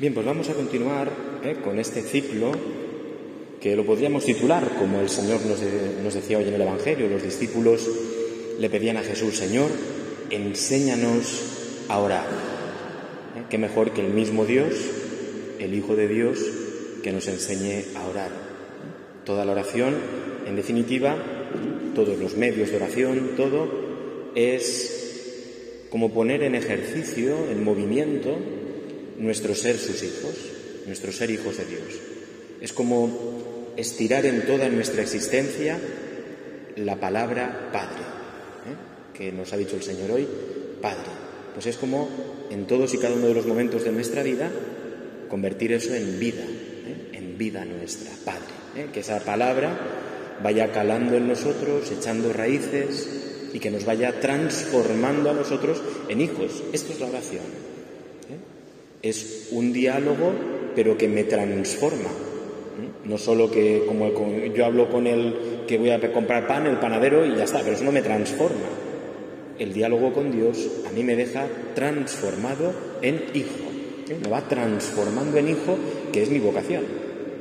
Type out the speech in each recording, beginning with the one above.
Bien, pues vamos a continuar ¿eh? con este ciclo que lo podríamos titular, como el Señor nos, nos, decía hoy en el Evangelio. Los discípulos le pedían a Jesús, Señor, enséñanos a orar. ¿Eh? Qué mejor que el mismo Dios, el Hijo de Dios, que nos enseñe a orar. Toda la oración, en definitiva, todos los medios de oración, todo es como poner en ejercicio, en movimiento, nuestro ser sus hijos, nuestro ser hijos de Dios. Es como estirar en toda nuestra existencia la palabra Padre, ¿eh? que nos ha dicho el Señor hoy, Padre. Pues es como en todos y cada uno de los momentos de nuestra vida convertir eso en vida, ¿eh? en vida nuestra, Padre. ¿eh? Que esa palabra vaya calando en nosotros, echando raíces y que nos vaya transformando a nosotros en hijos. Esto es la oración. Es un diálogo, pero que me transforma. No solo que, como yo hablo con el que voy a comprar pan, el panadero y ya está, pero eso no me transforma. El diálogo con Dios a mí me deja transformado en hijo. ¿eh? Me va transformando en hijo, que es mi vocación.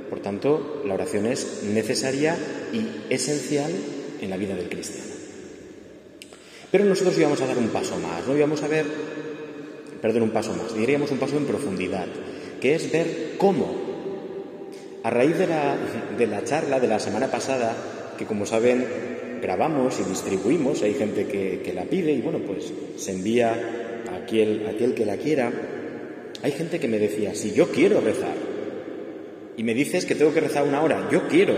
Por tanto, la oración es necesaria y esencial en la vida del cristiano. Pero nosotros íbamos a dar un paso más, ¿no? Íbamos a ver perdón, un paso más, diríamos un paso en profundidad, que es ver cómo, a raíz de la, de la charla de la semana pasada, que como saben grabamos y distribuimos, hay gente que, la pide y bueno, pues se envía a aquel, a que la quiera, hay gente que me decía, si yo quiero rezar, y me dices que tengo que rezar una hora, yo quiero,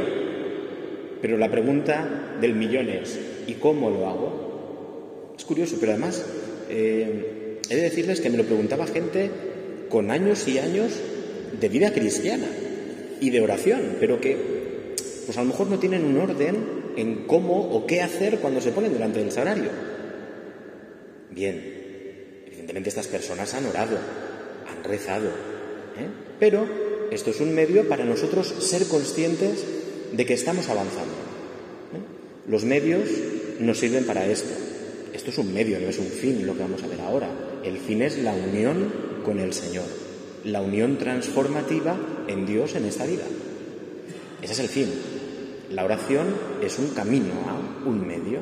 pero la pregunta del millón es, ¿y cómo lo hago? Es curioso, pero además eh, He de decirles que me lo preguntaba gente con años y años de vida cristiana y de oración, pero que pues a lo mejor no tienen un orden en cómo o qué hacer cuando se ponen delante del sagrario. Bien, evidentemente estas personas han orado, han rezado, ¿eh? pero esto es un medio para nosotros ser conscientes de que estamos avanzando. ¿eh? Los medios nos sirven para esto. Esto es un medio, no es un fin lo que vamos a ver ahora. El fin es la unión con el Señor, la unión transformativa en Dios en esta vida. Ese es el fin. La oración es un camino, a un medio.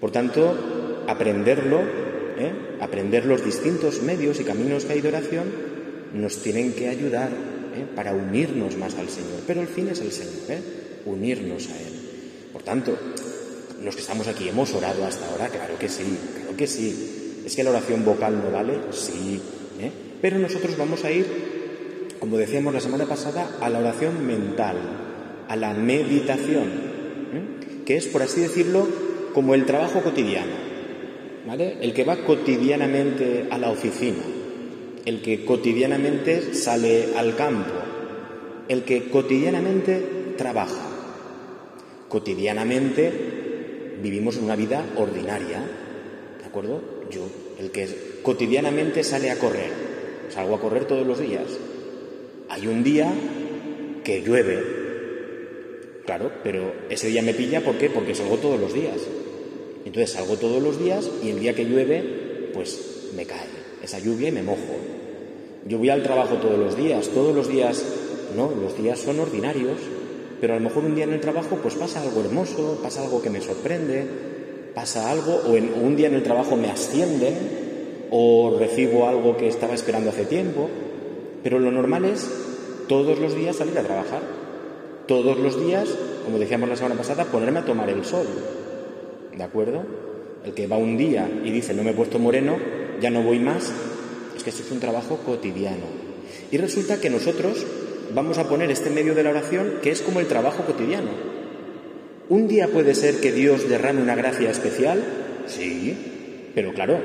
Por tanto, aprenderlo, ¿eh? aprender los distintos medios y caminos que hay de oración, nos tienen que ayudar ¿eh? para unirnos más al Señor. Pero el fin es el Señor, ¿eh? unirnos a Él. Por tanto, los que estamos aquí hemos orado hasta ahora, claro que sí, claro que sí. ¿Es que la oración vocal no vale? Sí. ¿eh? Pero nosotros vamos a ir, como decíamos la semana pasada, a la oración mental, a la meditación, ¿eh? que es, por así decirlo, como el trabajo cotidiano. ¿Vale? El que va cotidianamente a la oficina, el que cotidianamente sale al campo, el que cotidianamente trabaja. Cotidianamente vivimos una vida ordinaria, ¿de acuerdo? Yo, el que cotidianamente sale a correr, salgo a correr todos los días. Hay un día que llueve, claro, pero ese día me pilla ¿por qué? Porque salgo todos los días. Entonces salgo todos los días y el día que llueve, pues me cae esa lluvia y me mojo. Yo voy al trabajo todos los días, todos los días, no, los días son ordinarios, pero a lo mejor un día en el trabajo pues pasa algo hermoso, pasa algo que me sorprende, pasa algo o, un día en el trabajo me ascienden o recibo algo que estaba esperando hace tiempo, pero lo normal es todos los días salir a trabajar, todos los días, como decíamos la semana pasada, ponerme a tomar el sol, ¿de acuerdo? El que va un día y dice no me he puesto moreno, ya no voy más, es que esto es un trabajo cotidiano. Y resulta que nosotros vamos a poner este medio de la oración que es como el trabajo cotidiano. ¿Un día puede ser que Dios derrame una gracia especial? Sí, pero claro,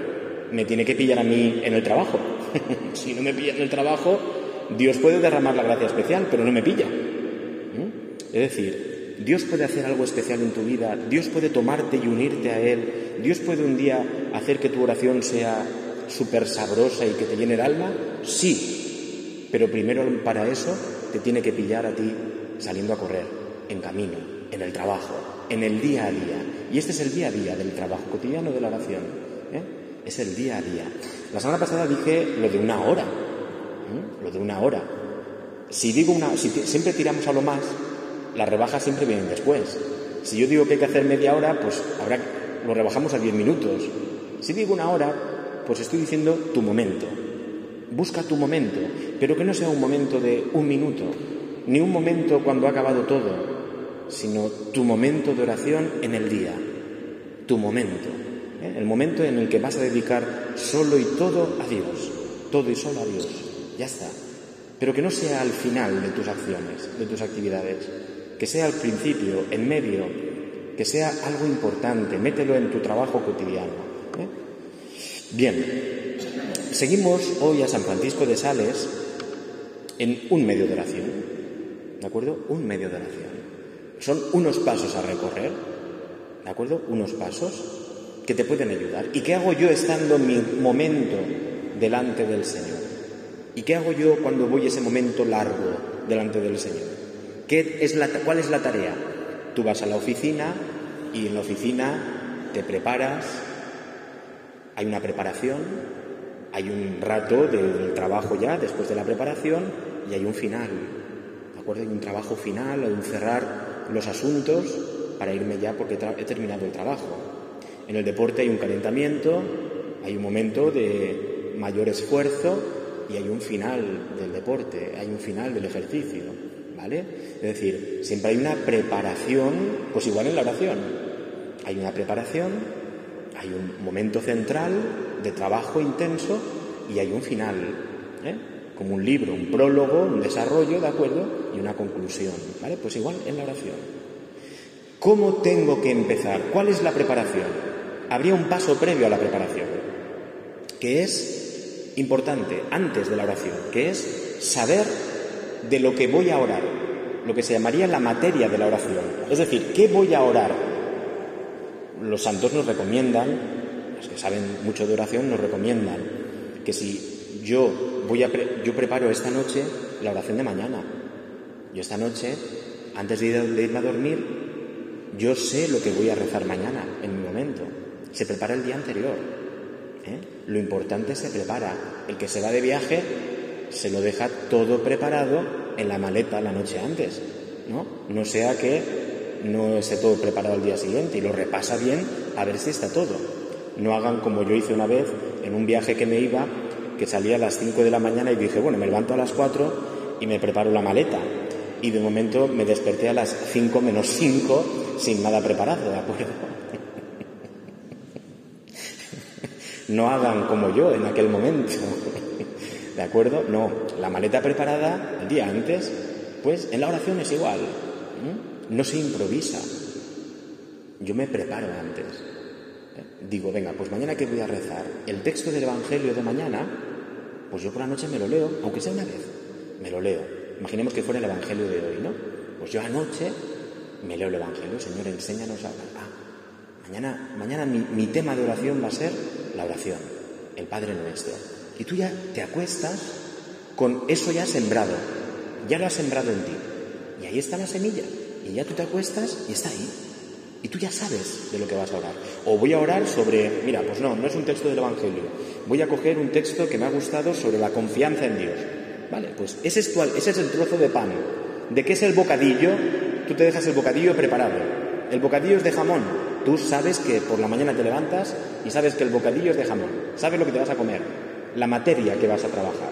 me tiene que pillar a mí en el trabajo. si no me pilla en el trabajo, Dios puede derramar la gracia especial, pero no me pilla. Es decir, Dios puede hacer algo especial en tu vida, Dios puede tomarte y unirte a Él, Dios puede un día hacer que tu oración sea súper sabrosa y que te llene el alma, sí, pero primero para eso te tiene que pillar a ti saliendo a correr, en camino, en el trabajo, en el día a día. Y este es el día a día del trabajo cotidiano de la oración. ¿eh? Es el día a día. La semana pasada dije lo de una hora. lo de una hora. Si digo una, si siempre tiramos a lo más, las rebajas siempre vienen después. Si yo digo que hay que hacer media hora, pues habrá, lo rebajamos a diez minutos. Si digo una hora, pues estoy diciendo tu momento. Busca tu momento, pero que no sea un momento de un minuto, ni un momento cuando ha acabado todo, sino tu momento de oración en el día, tu momento, ¿eh? el momento en el que vas a dedicar solo y todo a Dios, todo y solo a Dios, ya está. Pero que no sea al final de tus acciones, de tus actividades, que sea al principio, en medio, que sea algo importante, mételo en tu trabajo cotidiano. ¿eh? Bien, seguimos hoy a San Francisco de Sales en un medio de oración, ¿de acuerdo? Un medio de oración. Son unos pasos a recorrer, ¿de acuerdo? Unos pasos que te pueden ayudar. ¿Y qué hago yo estando en mi momento delante del Señor? ¿Y qué hago yo cuando voy ese momento largo delante del Señor? ¿Qué es la, ¿Cuál es la tarea? Tú vas a la oficina y en la oficina te preparas, hay una preparación, hay un rato del trabajo ya después de la preparación y hay un final. ¿De acuerdo? Hay un trabajo final, hay un cerrar los asuntos para irme ya porque he terminado el trabajo. En el deporte hay un calentamiento, hay un momento de mayor esfuerzo y hay un final del deporte, hay un final del ejercicio, ¿vale? Es decir, siempre hay una preparación, pues igual en la oración, hay una preparación, hay un momento central de trabajo intenso y hay un final, ¿eh? Como un libro, un prólogo, un desarrollo, ¿de acuerdo? Y una conclusión, ¿vale? Pues igual en la oración. ¿Cómo tengo que empezar? ¿Cuál es la preparación? Habría un paso previo a la preparación, que es importante antes de la oración, que es saber de lo que voy a orar, lo que se llamaría la materia de la oración. Es decir, ¿qué voy a orar? los santos nos recomiendan, los que saben mucho de oración, nos recomiendan que si yo yo preparo esta noche la oración de mañana. Yo esta noche, antes de, irme a dormir, yo sé lo que voy a rezar mañana, en mi momento. Se prepara el día anterior. ¿eh? Lo importante se prepara. El que se va de viaje se lo deja todo preparado en la maleta la noche antes. ¿no? No sea que no esté todo preparado al día siguiente y lo repasa bien a ver si está todo. No hagan como yo hice una vez en un viaje que me iba, que salía a las 5 de la mañana y dije, bueno, me levanto a las 4 y me preparo la maleta. Y de momento me desperté a las 5 menos 5 sin nada preparado, ¿de acuerdo? no hagan como yo en aquel momento. ¿De acuerdo? No, la maleta preparada el día antes, pues en la oración es igual no se improvisa. Yo me preparo antes. Digo, venga, pues mañana que voy a rezar el texto del Evangelio de mañana, pues yo por la noche me lo leo, aunque sea una vez, me lo leo. Imaginemos que fuera el Evangelio de hoy, ¿no? Pues yo anoche me leo el Evangelio, Señor, enséñanos a Ah, mañana, mañana mi, mi tema de oración va a ser la oración, el Padre Nuestro. Y tú ya te acuestas con eso ya sembrado, ya lo has sembrado en ti. Y ahí está la semilla. Y ya tú te acuestas y está ahí. Y tú ya sabes de lo que vas a orar. O voy a orar sobre, mira, pues no, no es un texto del Evangelio. Voy a coger un texto que me ha gustado sobre la confianza en Dios. Vale, pues ese es, ese es el trozo de pan. ¿De qué es el bocadillo? Tú te dejas el bocadillo preparado. El bocadillo es de jamón. Tú sabes que por la mañana te levantas y sabes que el bocadillo es de jamón. Sabes lo que te vas a comer. La materia que vas a trabajar.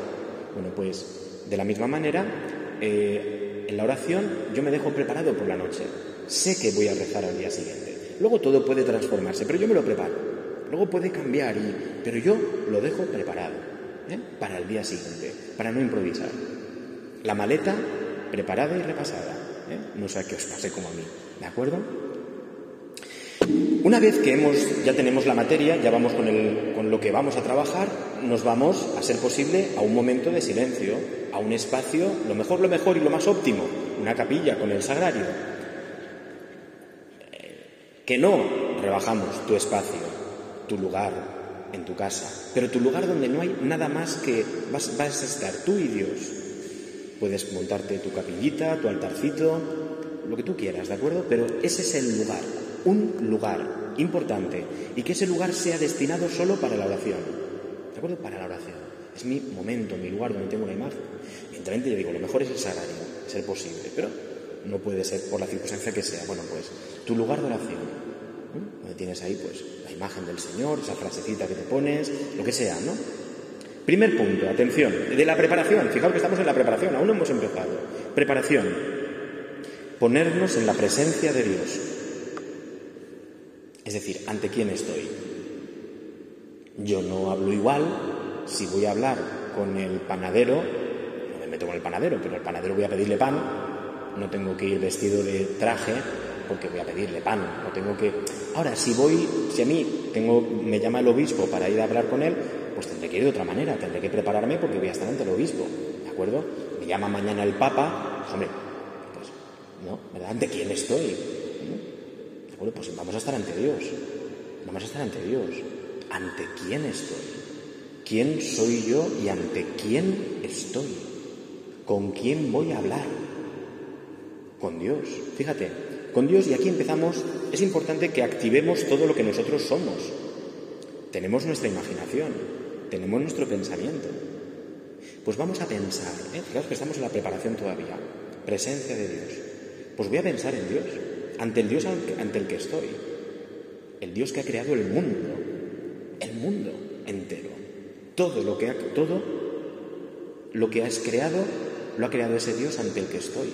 Bueno, pues de la misma manera, eh, en la oración yo me dejo preparado por la noche. Sé que voy a rezar al día siguiente. Luego todo puede transformarse, pero yo me lo preparo. Luego puede cambiar, y, pero yo lo dejo preparado ¿eh? para el día siguiente, para no improvisar. La maleta preparada y repasada. ¿eh? No sé qué os pase como a mí. ¿De acuerdo? Una vez que hemos, ya tenemos la materia, ya vamos con, el, con lo que vamos a trabajar, nos vamos, a ser posible, a un momento de silencio, a un espacio, lo mejor, lo mejor y lo más óptimo, una capilla con el sagrario. Que no rebajamos tu espacio, tu lugar en tu casa, pero tu lugar donde no hay nada más que vas, a estar tú y Dios. Puedes montarte tu capillita, tu altarcito, lo que tú quieras, ¿de acuerdo? Pero ese es el lugar, un lugar importante y que ese lugar sea destinado solo para la oración. ¿De acuerdo? Para la oración. es mi momento, mi lugar donde tengo una imagen. Evidentemente yo digo, lo mejor es el sagrario, ser posible, pero no puede ser por la circunstancia que sea. Bueno, pues tu lugar de oración, donde tienes ahí pues la imagen del Señor, esa frasecita que te pones, lo que sea, ¿no? Primer punto, atención, de la preparación. Fijaos que estamos en la preparación, aún no hemos empezado. Preparación. Ponernos en la presencia de Dios. Es decir, ¿ante quién estoy? Yo no hablo igual si voy a hablar con el panadero, no me meto con el panadero, pero al panadero voy a pedirle pan, no tengo que ir vestido de traje porque voy a pedirle pan, no tengo que... Ahora, si voy, si a mí tengo, me llama el obispo para ir a hablar con él, pues tendré que ir de otra manera, tendré que prepararme porque voy a estar ante el obispo, ¿de acuerdo? Me llama mañana el Papa, pues, hombre, pues, ¿no? ¿Verdad? ¿Ante quién estoy? ¿De acuerdo? Pues vamos a estar ante Dios, vamos a estar ante Dios. ¿Ante quién estoy? ¿Quién soy yo y ante quién estoy? ¿Con quién voy a hablar? Con Dios. Fíjate, con Dios y aquí empezamos, es importante que activemos todo lo que nosotros somos. Tenemos nuestra imaginación, tenemos nuestro pensamiento. Pues vamos a pensar, ¿eh? que estamos en la preparación todavía, presencia de Dios. Pues voy a pensar en Dios, ante el Dios ante el que estoy, el Dios que ha creado el mundo, el mundo entero. Todo lo que ha, todo lo que has creado lo ha creado ese Dios ante el que estoy.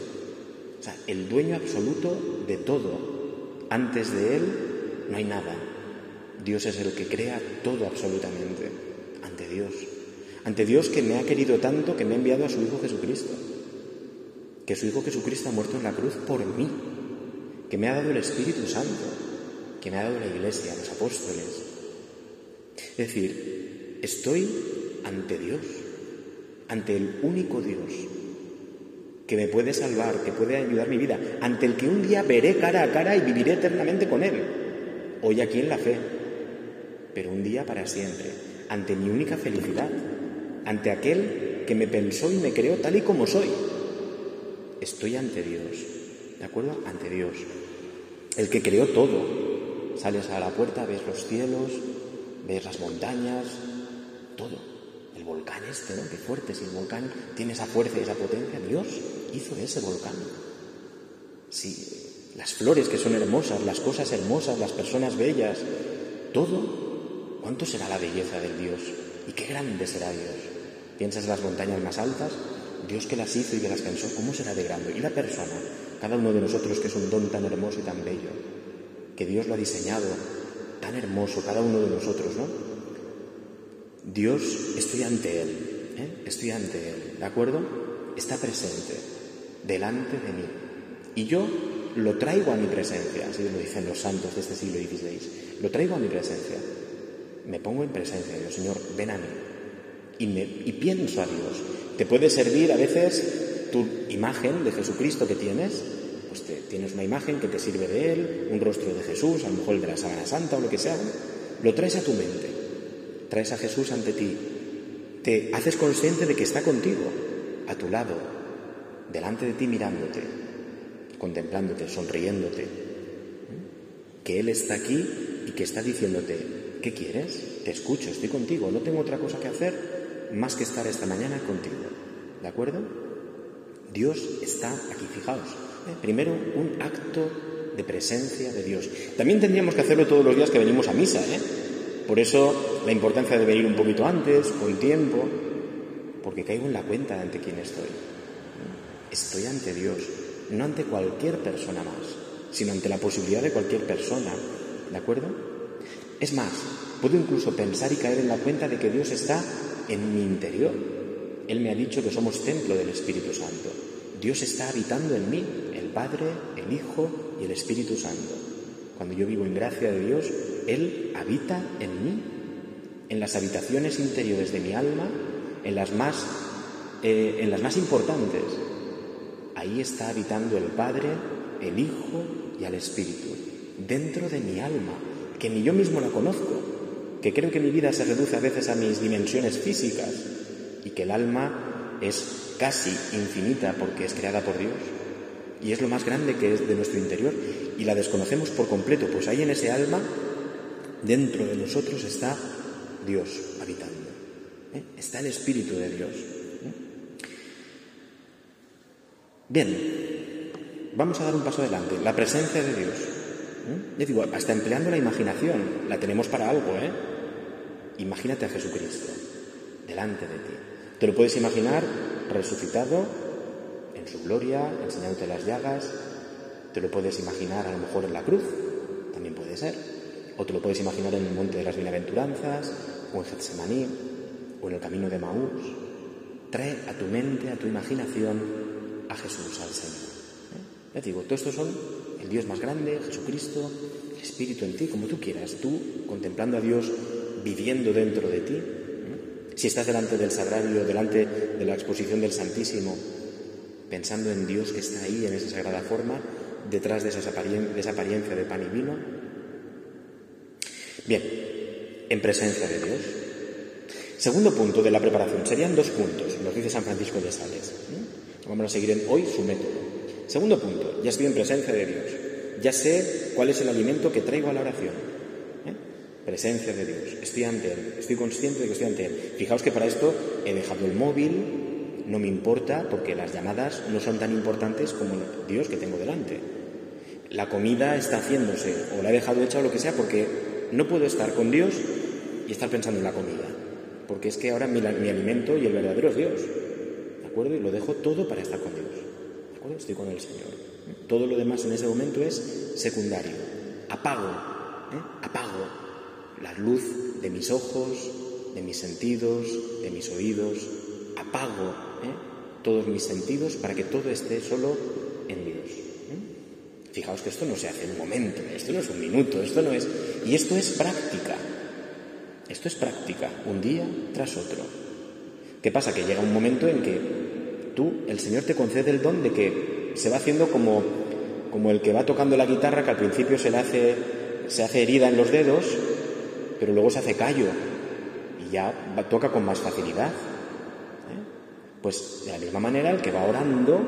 Sea, el dueño absoluto de todo. Antes de él no hay nada. Dios es el que crea todo absolutamente. Ante Dios. Ante Dios que me ha querido tanto que me ha enviado a su Hijo Jesucristo. Que su Hijo Jesucristo ha muerto en la cruz por mí. Que me ha dado el Espíritu Santo. Que me ha dado la Iglesia, los apóstoles. Es decir, estoy ante Dios. Ante el único Dios que me puede salvar, que puede ayudar mi vida, ante el que un día veré cara a cara y viviré eternamente con Él. Hoy aquí en la fe, pero un día para siempre, ante mi única felicidad, ante aquel que me pensó y me creó tal y como soy. Estoy ante Dios, ¿de acuerdo? Ante Dios, el que creó todo. Sales a la puerta, ves los cielos, ves las montañas, todo el volcán este, ¿no? Qué fuerte, si el volcán tiene esa fuerza y esa potencia, Dios hizo ese volcán. Sí, las flores que son hermosas, las cosas hermosas, las personas bellas, todo, ¿cuánto será la belleza del Dios? ¿Y qué grande será Dios? ¿Piensas en las montañas más altas? Dios que las hizo y que las pensó, ¿cómo será de grande? Y la persona, cada uno de nosotros que es un don tan hermoso y tan bello, que Dios lo ha diseñado, tan hermoso, cada uno de nosotros, ¿no? Dios, estoy ante Él, ¿eh? estoy ante Él, ¿de acuerdo? Está presente, delante de mí. Y yo lo traigo a mi presencia, así lo dicen los santos de este siglo XVI, lo traigo a mi presencia. Me pongo en presencia Dios, Señor, ven a mí. Y, me, y pienso a Dios. Te puede servir a veces tu imagen de Jesucristo que tienes, pues te, tienes una imagen que te sirve de Él, un rostro de Jesús, a lo mejor el de la Sábana Santa o lo que sea, lo traes a tu mente traes a Jesús ante ti, te haces consciente de que está contigo, a tu lado, delante de ti mirándote, contemplándote, sonriéndote, que Él está aquí y que está diciéndote, ¿qué quieres? Te escucho, estoy contigo, no tengo otra cosa que hacer más que estar esta mañana contigo. ¿De acuerdo? Dios está aquí, fijaos. Primero, un acto de presencia de Dios. También tendríamos que hacerlo todos los días que venimos a misa, ¿eh? Por eso la importancia de venir un poquito antes, con tiempo, porque caigo en la cuenta ante quién estoy. Estoy ante Dios, no ante cualquier persona más, sino ante la posibilidad de cualquier persona. ¿De acuerdo? Es más, puedo incluso pensar y caer en la cuenta de que Dios está en mi interior. Él me ha dicho que somos templo del Espíritu Santo. Dios está habitando en mí, el Padre, el Hijo y el Espíritu Santo. Cuando yo vivo en gracia de Dios, él habita en mí, en las habitaciones interiores de mi alma, en las más, eh, en las más importantes. Ahí está habitando el Padre, el Hijo y el Espíritu, dentro de mi alma, que ni yo mismo la conozco, que creo que mi vida se reduce a veces a mis dimensiones físicas y que el alma es casi infinita porque es creada por Dios y es lo más grande que es de nuestro interior y la desconocemos por completo, pues ahí en ese alma Dentro de nosotros está Dios habitando. ¿eh? Está el Espíritu de Dios. Bien, vamos a dar un paso adelante. La presencia de Dios. Yo digo, hasta empleando la imaginación, la tenemos para algo, ¿eh? Imagínate a Jesucristo delante de ti. Te lo puedes imaginar resucitado en su gloria, enseñándote las llagas. Te lo puedes imaginar a lo mejor en la cruz, también puede ser. O te lo puedes imaginar en el monte de las bienaventuranzas, o en Getsemaní, o en el camino de Maús. Trae a tu mente, a tu imaginación, a Jesús, al Señor. ¿Eh? Ya te digo, todos estos son el Dios más grande, Jesucristo, el Espíritu en ti, como tú quieras, tú contemplando a Dios, viviendo dentro de ti. ¿eh? Si estás delante del sagrario, delante de la exposición del Santísimo, pensando en Dios que está ahí en esa sagrada forma, detrás de, de esa apariencia de pan y vino. Bien, en presencia de Dios. Segundo punto de la preparación, serían dos puntos, nos dice San Francisco de Sales. ¿eh? Vamos a seguir en hoy su método. Segundo punto, ya estoy en presencia de Dios. Ya sé cuál es el alimento que traigo a la oración. ¿eh? Presencia de Dios. Estoy ante Él. Estoy consciente de que estoy ante Él. Fijaos que para esto he dejado el móvil, no me importa porque las llamadas no son tan importantes como Dios que tengo delante. La comida está haciéndose o la he dejado hecha o lo que sea porque no puedo estar con Dios y estar pensando en la comida. Porque es que ahora mi, mi alimento y el verdadero es Dios. Y lo dejo todo para estar con Dios. Estoy con el Señor. Todo lo demás en ese momento es secundario. Apago, ¿eh? apago la luz de mis ojos, de mis sentidos, de mis oídos. Apago ¿eh? todos mis sentidos para que todo esté solo en Dios. ¿eh? Fijaos que esto no se hace en un momento, esto no es un minuto, esto no es... Y esto es práctica. Esto es práctica, un día tras otro. ¿Qué pasa? Que llega un momento en que tú, el Señor te concede el don de que se va haciendo como, como el que va tocando la guitarra, que al principio se le hace, se hace herida en los dedos, pero luego se hace callo y ya toca con más facilidad. ¿eh? Pues de la misma manera, el que va orando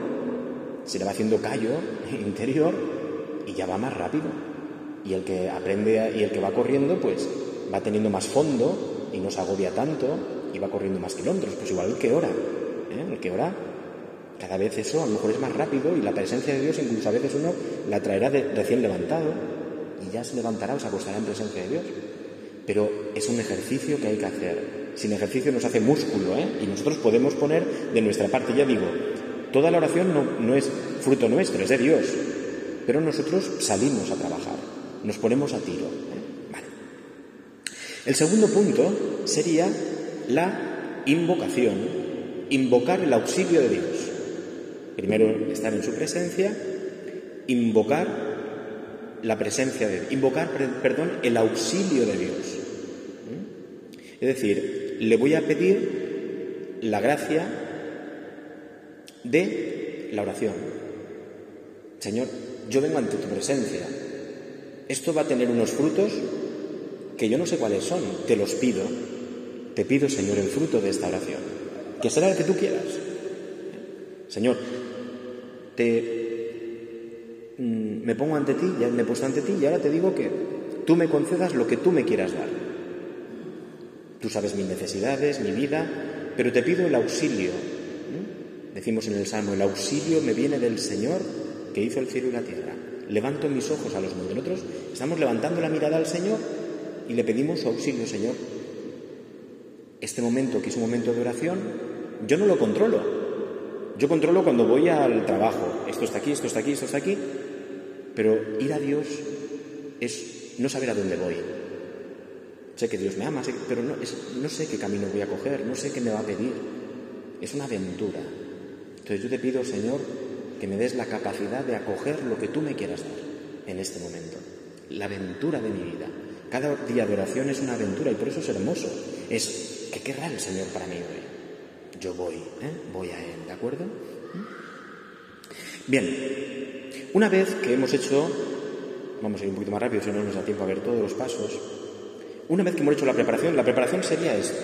se le va haciendo callo interior y ya va más rápido. Y el que aprende y el que va corriendo, pues va teniendo más fondo y no se agobia tanto y va corriendo más kilómetros. Pues igual el que ora. ¿eh? El que ora cada vez eso a lo mejor es más rápido y la presencia de Dios incluso a veces uno la traerá de, recién levantado y ya se levantará o se acostará en presencia de Dios. Pero es un ejercicio que hay que hacer. Sin ejercicio nos hace músculo, ¿eh? Y nosotros podemos poner de nuestra parte, ya digo, toda la oración no, es fruto nuestro, es de Dios. Pero nosotros salimos a trabajar, nos ponemos a tiro. ¿eh? El segundo punto sería la invocación, invocar el auxilio de Dios. Primero estar en su presencia, invocar la presencia de Dios, invocar, perdón, el auxilio de Dios. ¿Mm? Es decir, le voy a pedir la gracia de la oración. Señor, yo vengo ante tu presencia. Esto va a tener unos frutos que yo no sé cuáles son. Te los pido. Te pido, Señor, el fruto de esta oración. Que será el que tú quieras. Señor, te, mm, me pongo ante ti, ya me he puesto ante ti y ahora te digo que tú me concedas lo que tú me quieras dar. Tú sabes mis necesidades, mi vida, pero te pido el auxilio. Decimos en el Salmo, el auxilio me viene del Señor que hizo el cielo y la tierra. Levanto mis ojos a los montes. Nosotros estamos levantando la mirada al Señor y le pedimos su auxilio, Señor. Este momento, que es un momento de oración, yo no lo controlo, yo controlo cuando voy al trabajo. Esto está aquí, esto está aquí, esto está aquí. Pero ir a Dios es no saber a dónde voy. Sé que Dios me ama, pero no, sé qué camino voy a coger, no sé qué me va a pedir. Es una aventura. Entonces yo te pido, Señor, que me des la capacidad de acoger lo que tú me quieras dar en este momento. La aventura de mi vida. Cada día de oración es una aventura y por eso es hermoso. Es, ¿qué querrá el Señor para mí hoy? Yo voy, ¿eh? voy a Él, ¿de acuerdo? Bien, una vez que hemos hecho, vamos a ir un poquito más rápido, si no nos da tiempo a ver todos los pasos, una vez que hemos hecho la preparación, la preparación sería esto.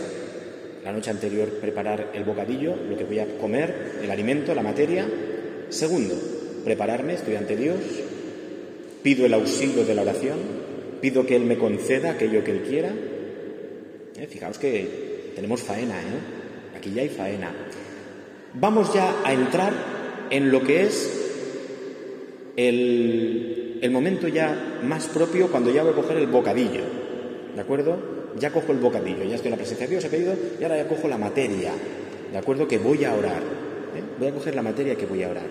La noche anterior preparar el bocadillo, lo que voy a comer, el alimento, la materia. Segundo, prepararme, estoy ante Dios, pido el auxilio de la oración, pido que Él me conceda aquello que Él quiera. ¿Eh? Fijaos que tenemos faena, ¿eh? Aquí ya hay faena. Vamos ya a entrar en lo que es el, el momento ya más propio cuando ya voy a coger el bocadillo. ¿De acuerdo? Ya cojo el bocadillo, ya estoy en la presencia de Dios, he pedido, y ahora ya cojo la materia. ¿De acuerdo? Que voy a orar. ¿eh? Voy a coger la materia que voy a orar.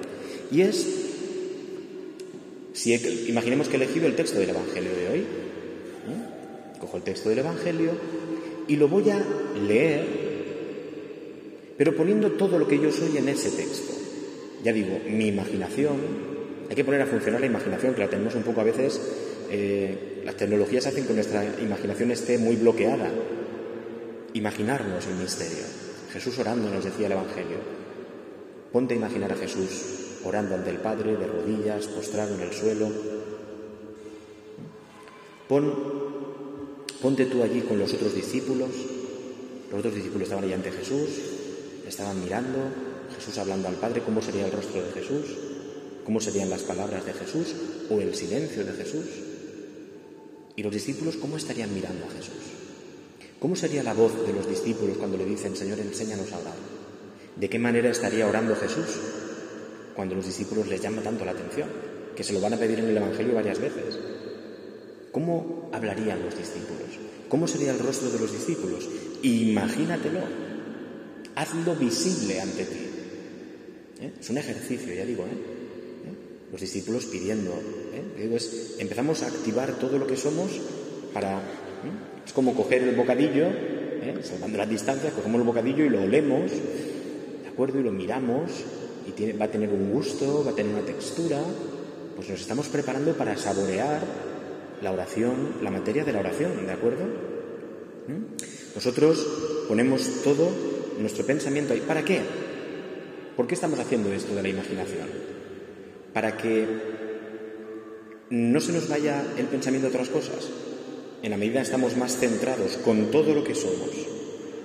Y es, si imaginemos que he elegido el texto del Evangelio de hoy, ¿eh? cojo el texto del Evangelio y lo voy a leer, pero poniendo todo lo que yo soy en ese texto. Ya digo, mi imaginación, hay que poner a funcionar la imaginación, que la tenemos un poco a veces, eh, las tecnologías hacen que nuestra imaginación esté muy bloqueada. Imaginarnos el misterio. Jesús orando nos decía el Evangelio. Ponte a imaginar a Jesús orando ante el Padre, de rodillas, postrado en el suelo. Pon, ponte tú allí con los otros discípulos. Los otros discípulos estaban allí ante Jesús, estaban mirando, Jesús hablando al Padre, cómo sería el rostro de Jesús, cómo serían las palabras de Jesús o el silencio de Jesús. Y los discípulos, ¿cómo estarían mirando a Jesús? ¿Cómo sería la voz de los discípulos cuando le dicen, Señor, enséñanos a orar? ¿De qué manera estaría orando Jesús? cuando los discípulos les llama tanto la atención, que se lo van a pedir en el Evangelio varias veces. ¿Cómo hablarían los discípulos? ¿Cómo sería el rostro de los discípulos? Imagínatelo. Hazlo visible ante ti. ¿Eh? Es un ejercicio, ya digo, ¿eh? ¿Eh? Los discípulos pidiendo. Digo, es, empezamos a activar todo lo que somos para... Es como coger el bocadillo, salvando las distancias, cogemos el bocadillo y lo olemos, ¿de acuerdo? Y lo miramos, y va a tener un gusto, va a tener una textura, pues nos estamos preparando para saborear la oración, la materia de la oración, ¿de acuerdo? ¿Mm? Nosotros ponemos todo nuestro pensamiento ahí. ¿Para qué? ¿Por qué estamos haciendo esto de la imaginación? Para que no se nos vaya el pensamiento a otras cosas. En la medida que estamos más centrados con todo lo que somos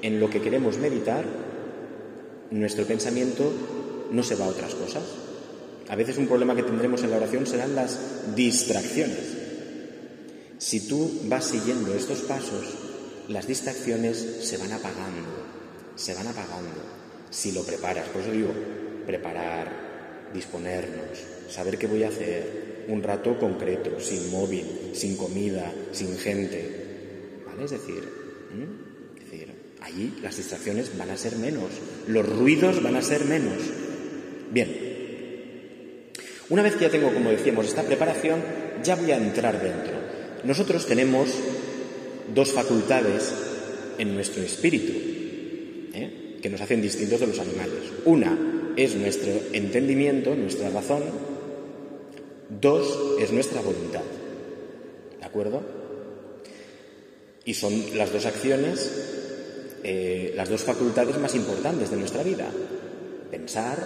en lo que queremos meditar, nuestro pensamiento no se va a otras cosas. A veces un problema que tendremos en la oración serán las distracciones. Si tú vas siguiendo estos pasos, las distracciones se van apagando, se van apagando. Si lo preparas, por eso digo, preparar, disponernos, saber qué voy a hacer, un rato concreto, sin móvil, sin comida, sin gente. ¿Vale? Es decir, allí las distracciones van a ser menos, los ruidos van a ser menos. Bien, una vez que ya tengo, como decíamos, esta preparación, ya voy a entrar dentro. Nosotros tenemos dos facultades en nuestro espíritu ¿eh? que nos hacen distintos de los animales. Una es nuestro entendimiento, nuestra razón. Dos es nuestra voluntad. ¿De acuerdo? Y son las dos acciones, eh, las dos facultades más importantes de nuestra vida. Pensar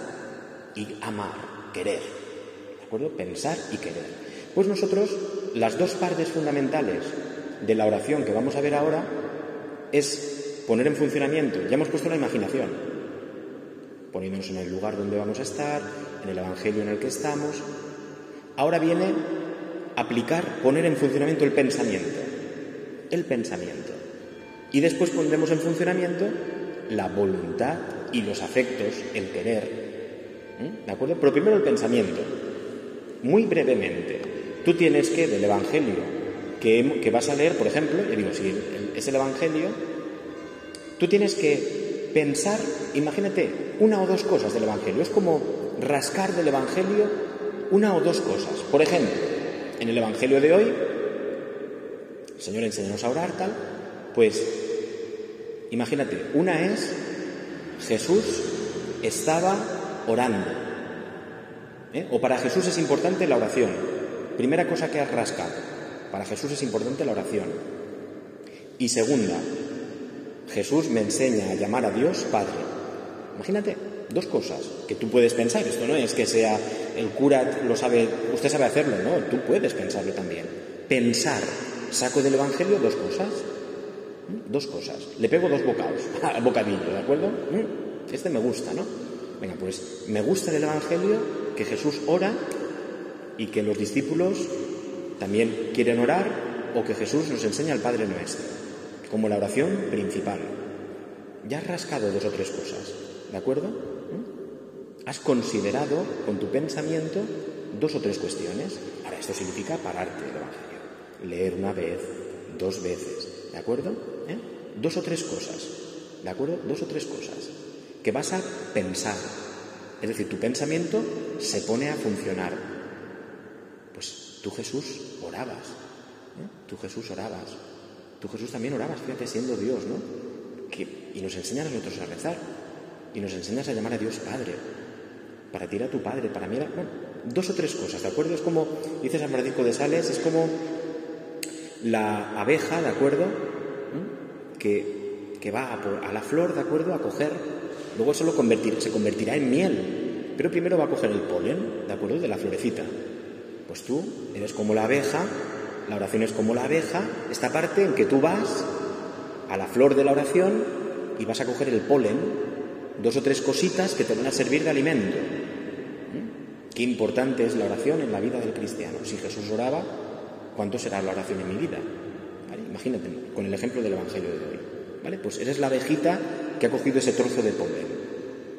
y amar, querer. ¿De acuerdo? Pensar y querer. Pues nosotros, las dos partes fundamentales de la oración que vamos a ver ahora es poner en funcionamiento, ya hemos puesto la imaginación, poniéndonos en el lugar donde vamos a estar, en el Evangelio en el que estamos. Ahora viene aplicar, poner en funcionamiento el pensamiento, el pensamiento. Y después pondremos en funcionamiento la voluntad y los afectos, el querer, ¿Mm? ¿De acuerdo? Pero primero el pensamiento. Muy brevemente. Tú tienes que, del Evangelio que, vas a leer, por ejemplo, digo, si es el Evangelio, tú tienes que pensar, imagínate, una o dos cosas del Evangelio. Es como rascar del Evangelio una o dos cosas. Por ejemplo, en el Evangelio de hoy, el Señor enséñanos a orar tal, pues imagínate, una es Jesús estaba orando. ¿Eh? O para Jesús es importante la oración. Primera cosa que has rascado. Para Jesús es importante la oración. Y segunda, Jesús me enseña a llamar a Dios Padre. Imagínate, dos cosas que tú puedes pensar. Esto no es que sea el cura lo sabe, usted sabe hacerlo, no, tú puedes pensarlo también. Pensar, saco del Evangelio dos cosas. ¿Mm? Dos cosas. Le pego dos bocados, bocadillo, ¿de acuerdo? ¿Mm? Este me gusta, ¿no? Venga, pues me gusta del Evangelio que Jesús ora y que los discípulos también quieren orar o que Jesús nos enseña al Padre Nuestro como la oración principal. ya has rascado dos o tres cosas, ¿de acuerdo? ¿Mm? Has considerado con tu pensamiento dos o tres cuestiones. Ahora, esto significa pararte el Evangelio, leer una vez, dos veces, ¿de acuerdo? ¿Eh? Dos o tres cosas, ¿de acuerdo? Dos o tres cosas que vas a pensar. Es decir, tu pensamiento se pone a funcionar. Pues tú Jesús orabas, ¿eh? tú Jesús orabas, tú Jesús también orabas, fíjate, siendo Dios, ¿no? y nos enseñas a nosotros a rezar, y nos enseñas a llamar a Dios Padre, para ti era tu Padre, para mí era, bueno, dos o tres cosas, ¿de acuerdo? Es como, dice San Francisco de Sales, es como la abeja, ¿de acuerdo? ¿Mm? Que, que va a, la flor, ¿de acuerdo? A coger, luego eso lo convertir, se convertirá en miel, pero primero va a coger el polen, ¿de acuerdo? De la florecita. Pues tú eres como la abeja, la oración es como la abeja, esta parte en que tú vas a la flor de la oración y vas a coger el polen, dos o tres cositas que te van a servir de alimento. ¿Mm? Qué importante es la oración en la vida del cristiano. Si Jesús oraba, ¿cuánto será la oración en mi vida? Imagínate, con el ejemplo del Evangelio de hoy. ¿Vale? Pues eres la abejita que ha cogido ese trozo de polen.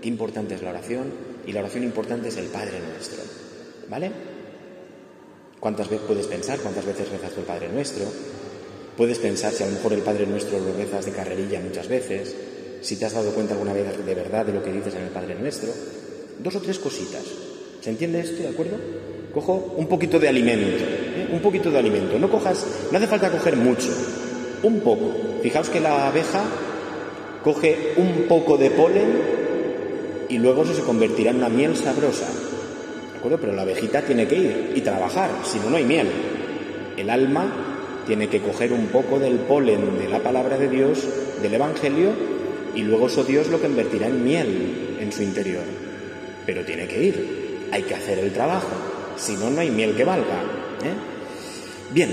Qué importante es la oración y la oración importante es el Padre nuestro. ¿Vale? ¿Cuántas veces puedes pensar? ¿Cuántas veces rezas el Padre nuestro? Puedes pensar si a lo mejor el Padre Nuestro lo rezas de carrerilla muchas veces, si te has dado cuenta alguna vez de verdad de lo que dices en el Padre Nuestro. Dos o tres cositas. ¿Se entiende esto, de acuerdo? Cojo un poquito de alimento, ¿eh? un poquito de alimento. No cojas, no hace falta coger mucho, un poco. Fijaos que la abeja coge un poco de polen y luego eso se convertirá en una miel sabrosa. Pero la abejita tiene que ir y trabajar, si no, no hay miel. El alma tiene que coger un poco del polen de la palabra de Dios, del Evangelio, y luego eso Dios lo convertirá en miel en su interior. Pero tiene que ir, hay que hacer el trabajo, si no, no hay miel que valga. ¿eh? Bien,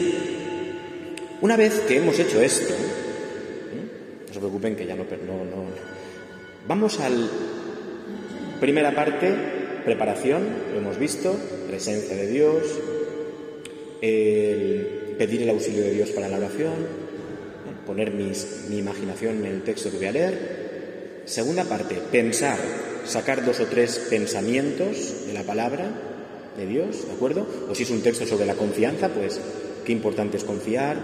una vez que hemos hecho esto, ¿eh? no se preocupen que ya no, no, no. Vamos al primera parte, preparación, lo hemos visto, presencia de Dios, pedir el auxilio de Dios para la oración, poner mi imaginación en el texto que voy a leer. Segunda parte, pensar, sacar dos o tres pensamientos de la palabra de Dios, ¿de acuerdo? O si es un texto sobre la confianza, pues qué importante es confiar,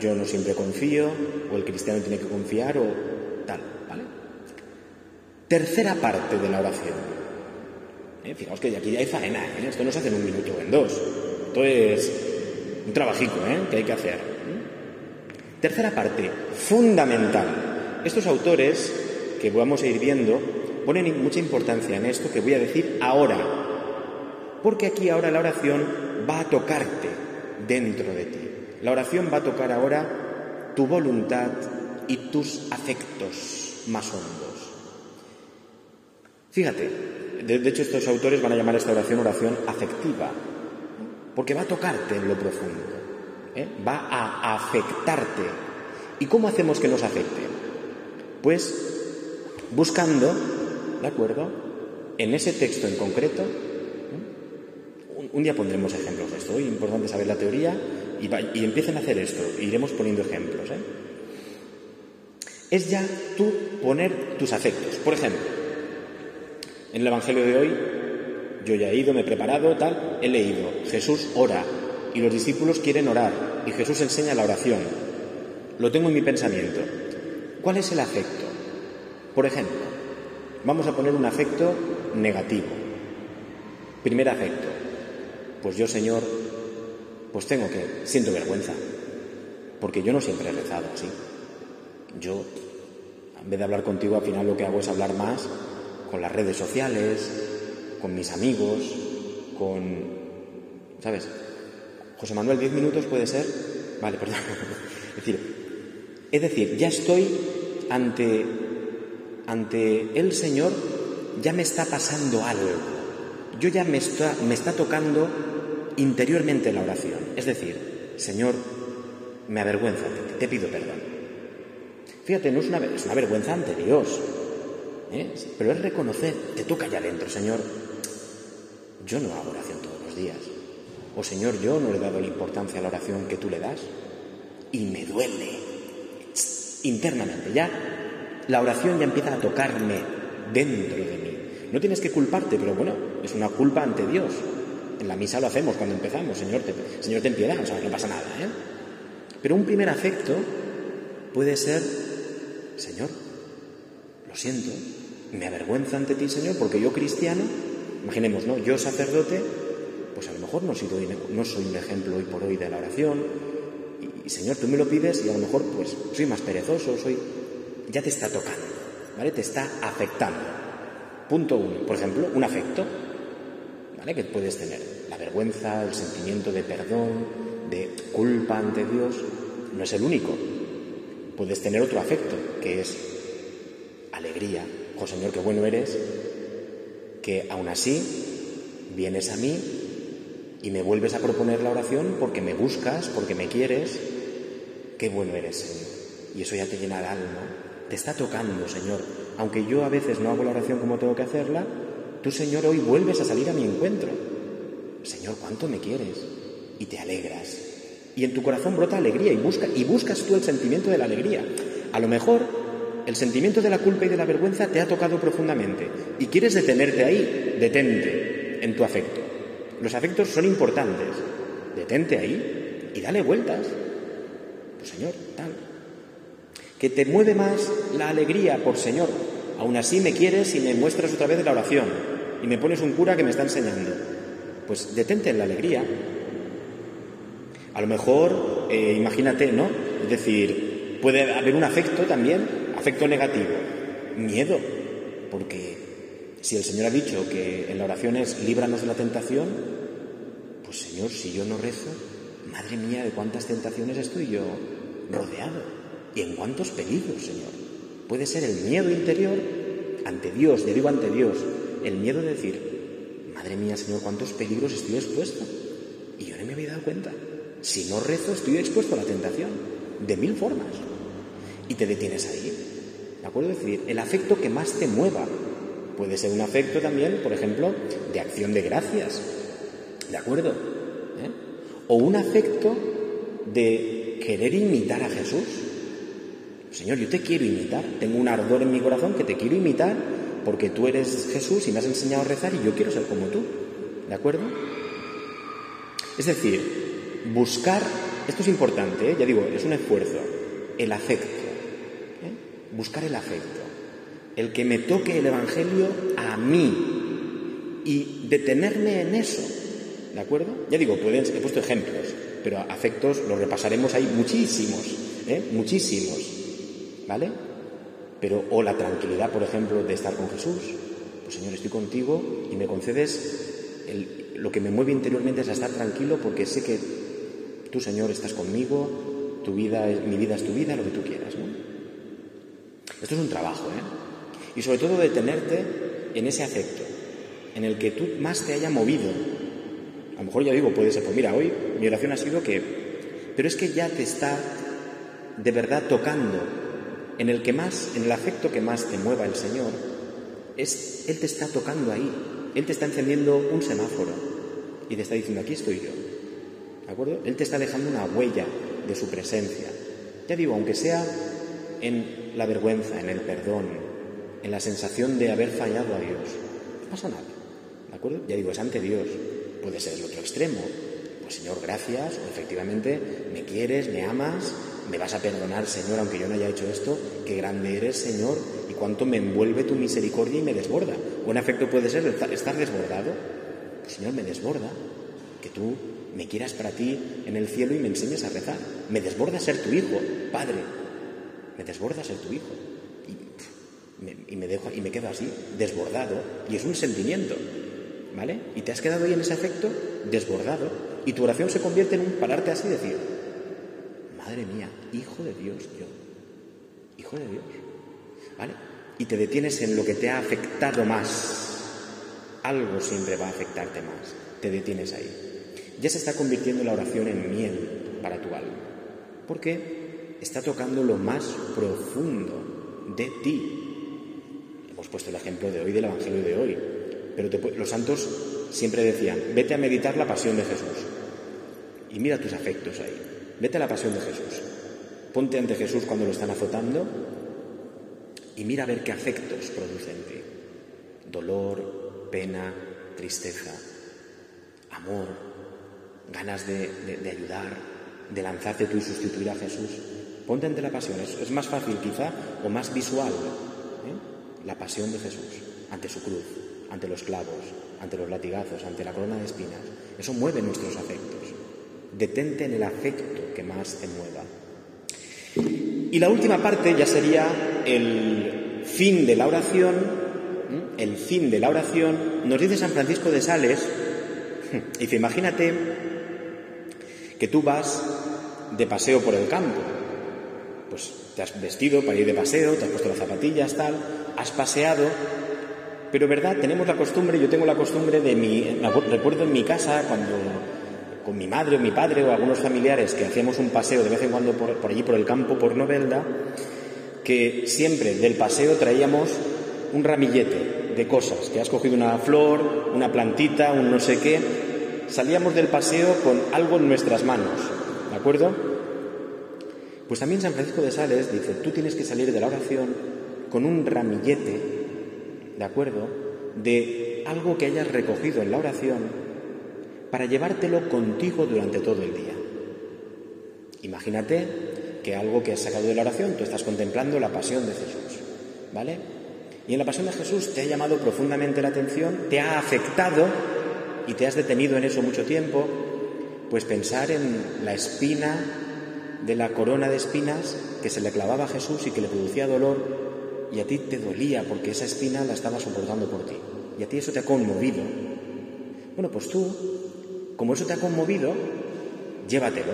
yo no siempre confío, o el cristiano tiene que confiar, o tal, ¿vale? Tercera parte de la oración. ¿Eh? Fijaos que aquí ya hay faena, ¿eh? esto no se hace en un minuto o en dos. Esto es un trabajico ¿eh? que hay que hacer. Tercera parte, fundamental. Estos autores que vamos a ir viendo ponen mucha importancia en esto que voy a decir ahora, porque aquí ahora la oración va a tocarte dentro de ti. La oración va a tocar ahora tu voluntad y tus afectos más hondos. Fíjate, de, hecho estos autores van a llamar esta oración oración afectiva, porque va a tocarte en lo profundo, ¿eh? va a afectarte. ¿Y cómo hacemos que nos afecte? Pues buscando, ¿de acuerdo? En ese texto en concreto, ¿eh? un, día pondremos ejemplos de esto, es importante saber la teoría y, y empiecen a hacer esto, iremos poniendo ejemplos. ¿eh? Es ya tú poner tus afectos. Por ejemplo, en el Evangelio de hoy yo ya he ido, me he preparado, tal, he leído. Jesús ora y los discípulos quieren orar y Jesús enseña la oración. Lo tengo en mi pensamiento. ¿Cuál es el afecto? Por ejemplo, vamos a poner un afecto negativo. Primer afecto. Pues yo, Señor, pues tengo que, siento vergüenza, porque yo no siempre he rezado así. Yo, en vez de hablar contigo, al final lo que hago es hablar más con las redes sociales, con mis amigos, con... ¿Sabes? José Manuel, diez minutos puede ser. Vale, perdón. es decir, es decir, ya estoy ante, ante el Señor, ya me está pasando algo. Yo ya me está, me está tocando interiormente la oración. Es decir, Señor, me avergüenza, te, te pido perdón. Fíjate, no es una, es una vergüenza ante Dios, ¿eh? pero es reconocer, te toca allá adentro, Señor, yo no hago oración todos los días. O Señor, yo no le he dado la importancia a la oración que tú le das. Y me duele internamente. Ya la oración ya empieza a tocarme dentro de mí. No tienes que culparte, pero bueno, es una culpa ante Dios. En la misa lo hacemos cuando empezamos, Señor, te, Señor, ten piedad, o sea, no pasa nada, ¿eh? Pero un primer afecto puede ser, Señor, lo siento, me avergüenza ante ti, Señor, porque yo cristiano, imaginemos, ¿no? Yo sacerdote, pues a lo mejor no soy, no soy un ejemplo hoy por hoy de la oración, y, y, Señor, tú me lo pides y a lo mejor pues soy más perezoso, soy... ya te está tocando, ¿vale? Te está afectando. Punto uno, por ejemplo, un afecto, ¿vale? Que puedes tener la vergüenza, el sentimiento de perdón, de culpa ante Dios, no es el único. Puedes tener otro afecto, que es alegría. Oh Señor, qué bueno eres, que aún así vienes a mí y me vuelves a proponer la oración porque me buscas, porque me quieres. Qué bueno eres, Señor. Y eso ya te llena el alma. Te está tocando, Señor. Aunque yo a veces no hago la oración como tengo que hacerla, tú, Señor, hoy vuelves a salir a mi encuentro. Señor, ¿cuánto me quieres? Y te alegras. Y en tu corazón brota alegría y, busca, y buscas tú el sentimiento de la alegría. A lo mejor el sentimiento de la culpa y de la vergüenza te ha tocado profundamente y quieres detenerte ahí, detente en tu afecto. Los afectos son importantes. Detente ahí y dale vueltas. Pues Señor, tal. Que te mueve más la alegría por Señor. Aún así me quieres y me muestras otra vez la oración y me pones un cura que me está enseñando. Pues detente en la alegría. A lo mejor, eh, imagínate, ¿no? Es decir, puede haber un afecto también, afecto negativo, miedo, porque si el Señor ha dicho que en la oración es líbranos de la tentación, pues Señor, si yo no rezo, madre mía, de cuántas tentaciones estoy yo rodeado y en cuántos peligros, Señor. Puede ser el miedo interior ante Dios, yo digo ante Dios, el miedo de decir, madre mía, Señor, cuántos peligros estoy expuesto. Y yo no me había dado cuenta. Si no rezo, estoy expuesto a la tentación, de mil formas. Y te detienes ahí. ¿De acuerdo? Es decir, el afecto que más te mueva. Puede ser un afecto también, por ejemplo, de acción de gracias. ¿De acuerdo? ¿Eh? O un afecto de querer imitar a Jesús. Señor, yo te quiero imitar. Tengo un ardor en mi corazón que te quiero imitar porque tú eres Jesús y me has enseñado a rezar y yo quiero ser como tú. ¿De acuerdo? Es decir, buscar, esto es importante, ¿eh? ya digo, es un esfuerzo, el afecto. Buscar el afecto. El que me toque el Evangelio a mí y detenerme en eso. ¿De acuerdo? Ya digo, he puesto ejemplos, pero afectos los repasaremos ahí muchísimos, ¿eh? muchísimos. ¿Vale? Pero, o la tranquilidad, por ejemplo, de estar con Jesús. Pues Señor, estoy contigo y me concedes lo que me mueve interiormente es a estar tranquilo porque sé que tú, Señor, estás conmigo, tu vida, mi vida es tu vida, lo que tú quieras. ¿no? Esto es un trabajo, ¿eh? Y sobre todo detenerte en ese afecto, en el que tú más te haya movido. A lo mejor ya digo, puede ser, pues mira, hoy mi oración ha sido que... Pero es que ya te está de verdad tocando en el que más, en el afecto que más te mueva el Señor, es, Él te está tocando ahí, Él te está encendiendo un semáforo y te está diciendo, aquí estoy yo. ¿De acuerdo? Él te está dejando una huella de su presencia. Ya digo, aunque sea en la vergüenza, en el perdón, en la sensación de haber fallado a Dios, no pasa nada. ¿De acuerdo? Ya digo, es ante Dios. Puede ser el otro extremo. Pues Señor, gracias, efectivamente me quieres, me amas, me vas a perdonar, Señor, aunque yo no haya hecho esto, qué grande eres, Señor, y cuánto me envuelve tu misericordia y me desborda. Un afecto puede ser estar desbordado. Pues, Señor, me desborda, que tú me quieras para ti en el cielo y me enseñes a rezar. Me desborda ser tu hijo, Padre. Me desborda ser tu hijo. Y me, dejo, y me quedo así, desbordado, y es un sentimiento. ¿Vale? Y te has quedado ahí en ese afecto desbordado, y tu oración se convierte en un pararte así y decir, Madre mía, hijo de Dios yo. Hijo de Dios. ¿Vale? Y te detienes en lo que te ha afectado más. Algo siempre va a afectarte más. Te detienes ahí. Ya se está convirtiendo la oración en miel para tu alma. Porque está tocando lo más profundo de ti. Hemos puesto el ejemplo de hoy del Evangelio de hoy. Pero los santos siempre decían, vete a meditar la pasión de Jesús. Y mira tus afectos ahí. Vete a la pasión de Jesús. Ponte ante Jesús cuando lo están azotando y mira a ver qué afectos produce en ti. Dolor, pena, tristeza, amor, ganas de, ayudar, de lanzarte tú y sustituir a Jesús. Ponte ante la pasión. Es, más fácil quizá o más visual ¿eh? la pasión de Jesús ante su cruz, ante los clavos, ante los latigazos, ante la corona de espinas. Eso mueve nuestros afectos. Detente en el afecto que más te mueva. Y la última parte ya sería el fin de la oración. El fin de la oración nos dice San Francisco de Sales, dice, imagínate que tú vas de paseo por el campo, pues te has vestido para ir de paseo, te has puesto las zapatillas, tal, has paseado, pero verdad, tenemos la costumbre, yo tengo la costumbre de mi, recuerdo en mi casa cuando con mi madre o mi padre o algunos familiares que hacíamos un paseo de vez en cuando por, allí por el campo, por Novelda, que siempre del paseo traíamos un ramillete de cosas, que has cogido una flor, una plantita, un no sé qué, salíamos del paseo con algo en nuestras manos, ¿de acuerdo? Pues también San Francisco de Sales dice, tú tienes que salir de la oración con un ramillete, ¿de acuerdo? De algo que hayas recogido en la oración para llevártelo contigo durante todo el día. Imagínate que algo que has sacado de la oración, tú estás contemplando la pasión de Jesús, ¿vale? Y en la pasión de Jesús te ha llamado profundamente la atención, te ha afectado y te has detenido en eso mucho tiempo, pues pensar en la espina de la corona de espinas que se le clavaba a Jesús y que le producía dolor y a ti te dolía porque esa espina la estaba soportando por ti. Y a ti eso te ha conmovido. Bueno, pues tú como eso te ha conmovido, llévatelo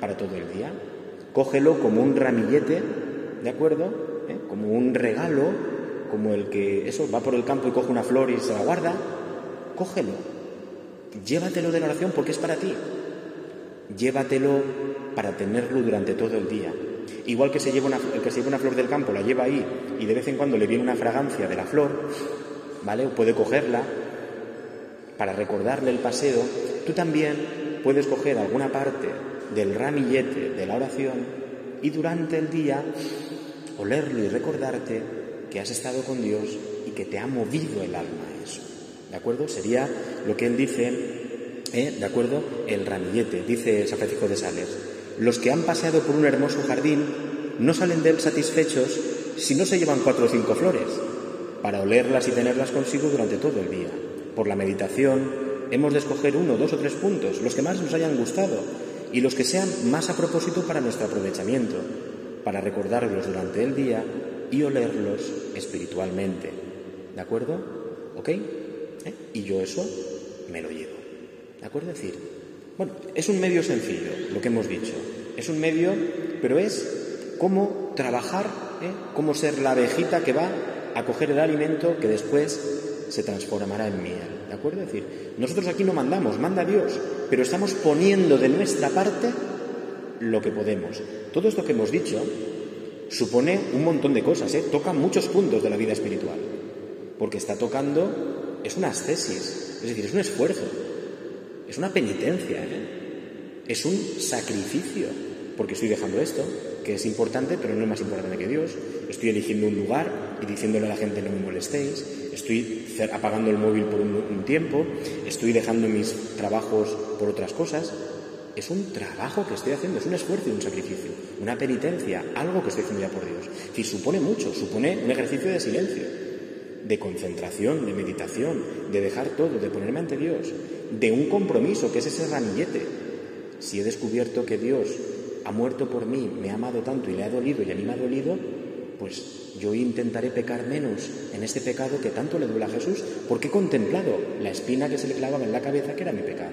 para todo el día. Cógelo como un ramillete, ¿de acuerdo? ¿Eh? Como un regalo, como el que eso va por el campo y coge una flor y se la guarda. Cógelo. Llévatelo de la oración porque es para ti. Llévatelo para tenerlo durante todo el día. Igual que se lleva una, el que se lleva una flor del campo, la lleva ahí y de vez en cuando le viene una fragancia de la flor, ¿vale? puede cogerla para recordarle el paseo, tú también puedes coger alguna parte del ramillete de la oración y durante el día olerlo y recordarte que has estado con Dios y que te ha movido el alma eso. ¿De acuerdo? Sería lo que él dice, ¿eh? ¿de acuerdo? El ramillete, dice San Francisco de Sales. Los que han paseado por un hermoso jardín no salen de él satisfechos si no se llevan cuatro o cinco flores, para olerlas y tenerlas consigo durante todo el día. Por la meditación hemos de escoger uno, dos o tres puntos, los que más nos hayan gustado y los que sean más a propósito para nuestro aprovechamiento, para recordarlos durante el día y olerlos espiritualmente. ¿De acuerdo? ¿Ok? ¿Eh? Y yo eso me lo llevo. ¿De acuerdo? Es decir, bueno, es un medio sencillo, lo que hemos dicho. Es un medio, pero es cómo trabajar, ¿eh? cómo ser la abejita que va a coger el alimento que después se transformará en miel. ¿De acuerdo? Es decir, nosotros aquí no mandamos, manda Dios, pero estamos poniendo de nuestra parte lo que podemos. Todo esto que hemos dicho supone un montón de cosas, ¿eh? toca muchos puntos de la vida espiritual, porque está tocando, es una ascesis, es decir, es un esfuerzo, es una penitencia, ¿eh? es un sacrificio, porque estoy dejando esto, que es importante, pero no es más importante que Dios. Estoy eligiendo un lugar y diciéndole a la gente no me molestéis. Estoy apagando el móvil por un, tiempo. Estoy dejando mis trabajos por otras cosas. Es un trabajo que estoy haciendo, es un esfuerzo y un sacrificio, una penitencia, algo que estoy haciendo ya por Dios. Y supone mucho, supone un ejercicio de silencio, de concentración, de meditación, de dejar todo, de ponerme ante Dios, de un compromiso que es ese ramillete. Si he descubierto que Dios ha muerto por mí, me ha amado tanto y le ha dolido y a mí me ha dolido, pues yo intentaré pecar menos en este pecado que tanto le duele a Jesús, porque he contemplado la espina que se le clavaba en la cabeza que era mi pecado.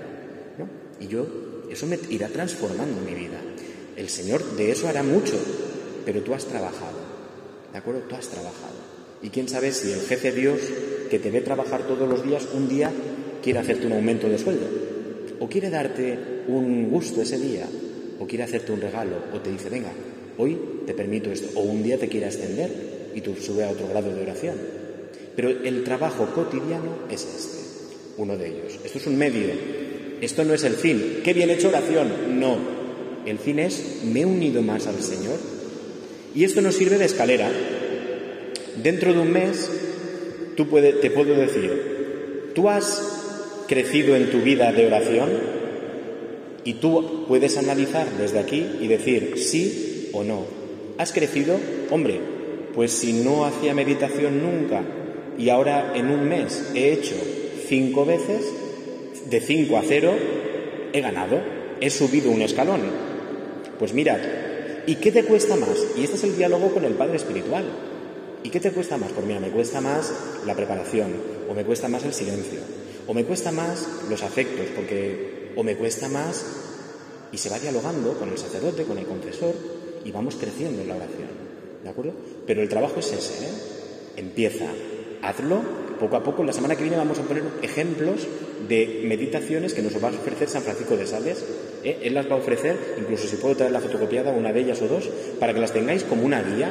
¿no? Y yo, eso me irá transformando mi vida. El Señor de eso hará mucho, pero tú has trabajado. ¿De acuerdo? Tú has trabajado. Y quién sabe si el jefe Dios, que te ve trabajar todos los días, un día quiere hacerte un aumento de sueldo. O quiere darte un gusto ese día, o quiere hacerte un regalo, o te dice, venga, hoy te permito esto, o un día te quiere ascender y tú sube a otro grado de oración. Pero el trabajo cotidiano es este, uno de ellos. Esto es un medio, esto no es el fin. ¿Qué bien hecho oración? No. El fin es, me he unido más al Señor. Y esto nos sirve de escalera Dentro de un mes, tú te puedo decir, tú has crecido en tu vida de oración y tú puedes analizar desde aquí y decir sí o no. ¿Has crecido? Hombre, pues si no hacía meditación nunca y ahora en un mes he hecho cinco veces, de cinco a cero, he ganado, he subido un escalón. Pues mira, ¿y qué te cuesta más? Y este es el diálogo con el Padre Espiritual. ¿Y qué te cuesta más? Pues mira, me cuesta más la preparación, o me cuesta más el silencio, o me cuesta más los afectos, porque o me cuesta más y se va dialogando con el sacerdote, con el confesor, y vamos creciendo en la oración. ¿De acuerdo? Pero el trabajo es ese, ¿eh? Empieza, hazlo, poco a poco. La semana que viene vamos a poner ejemplos de meditaciones que nos va a ofrecer San Francisco de Sales. ¿eh? Él las va a ofrecer, incluso si puedo traer la fotocopiada, una de ellas o dos, para que las tengáis como una guía.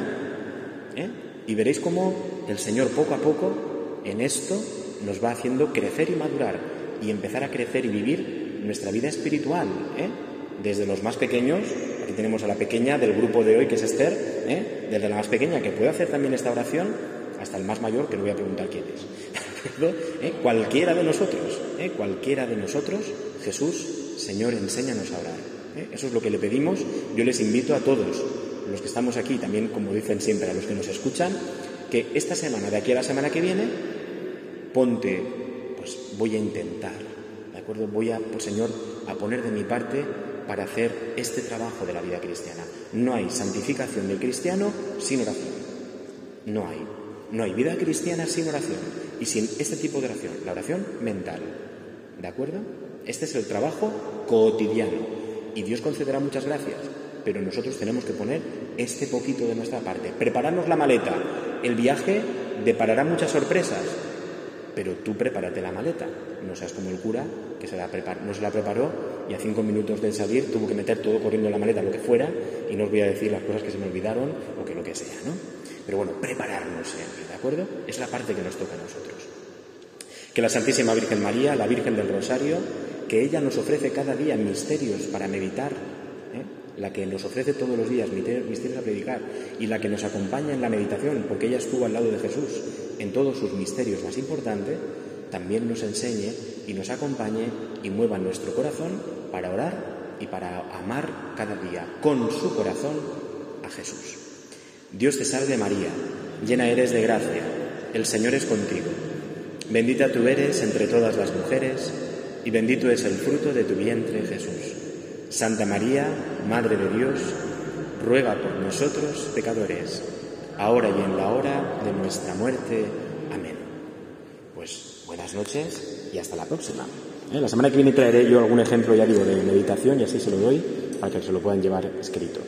¿eh? Y veréis cómo el Señor poco a poco en esto nos va haciendo crecer y madurar y empezar a crecer y vivir nuestra vida espiritual. ¿eh? Desde los más pequeños, aquí tenemos a la pequeña del grupo de hoy que es Esther, ¿eh? desde la más pequeña que puede hacer también esta oración hasta el más mayor que no voy a preguntar quién es. ¿Eh? Cualquiera de nosotros, cualquiera de nosotros, Jesús, Señor, enséñanos a orar. Eso es lo que le pedimos. Yo les invito a todos los que estamos aquí, también como dicen siempre a los que nos escuchan, que esta semana, de aquí a la semana que viene, ponte, pues voy a intentar, ¿de acuerdo? Voy a, pues Señor, a poner de mi parte para hacer este trabajo de la vida cristiana. No hay santificación del cristiano sin oración. No hay. No hay vida cristiana sin oración y sin este tipo de oración, la oración mental. ¿De acuerdo? Este es el trabajo cotidiano y Dios concederá muchas gracias, pero nosotros tenemos que poner este poquito de nuestra parte, prepararnos la maleta. El viaje deparará muchas sorpresas, pero tú prepárate la maleta. No seas como el cura que se la no se la preparó y a cinco minutos de salir tuvo que meter todo corriendo en la maleta, lo que fuera, y no os voy a decir las cosas que se me olvidaron o que lo que sea, ¿no? Pero bueno, prepararnos siempre, ¿de acuerdo? Es la parte que nos toca a nosotros. Que la Santísima Virgen María, la Virgen del Rosario, que ella nos ofrece cada día misterios para meditar, ¿eh? La que nos ofrece todos los días misterios a predicar y la que nos acompaña en la meditación, porque ella estuvo al lado de Jesús en todos sus misterios más importantes, también nos enseñe y nos acompañe y mueva nuestro corazón para orar y para amar cada día con su corazón a Jesús. Dios te salve María, llena eres de gracia, el Señor es contigo. Bendita tú eres entre todas las mujeres, y bendito es el fruto de tu vientre Jesús. Santa María, Madre de Dios, ruega por nosotros pecadores, ahora y en la hora de nuestra muerte. Amén. Pues buenas noches y hasta la próxima. ¿Eh? La semana que viene traeré yo algún ejemplo, ya digo, de meditación y así se lo doy para que se lo puedan llevar escrito.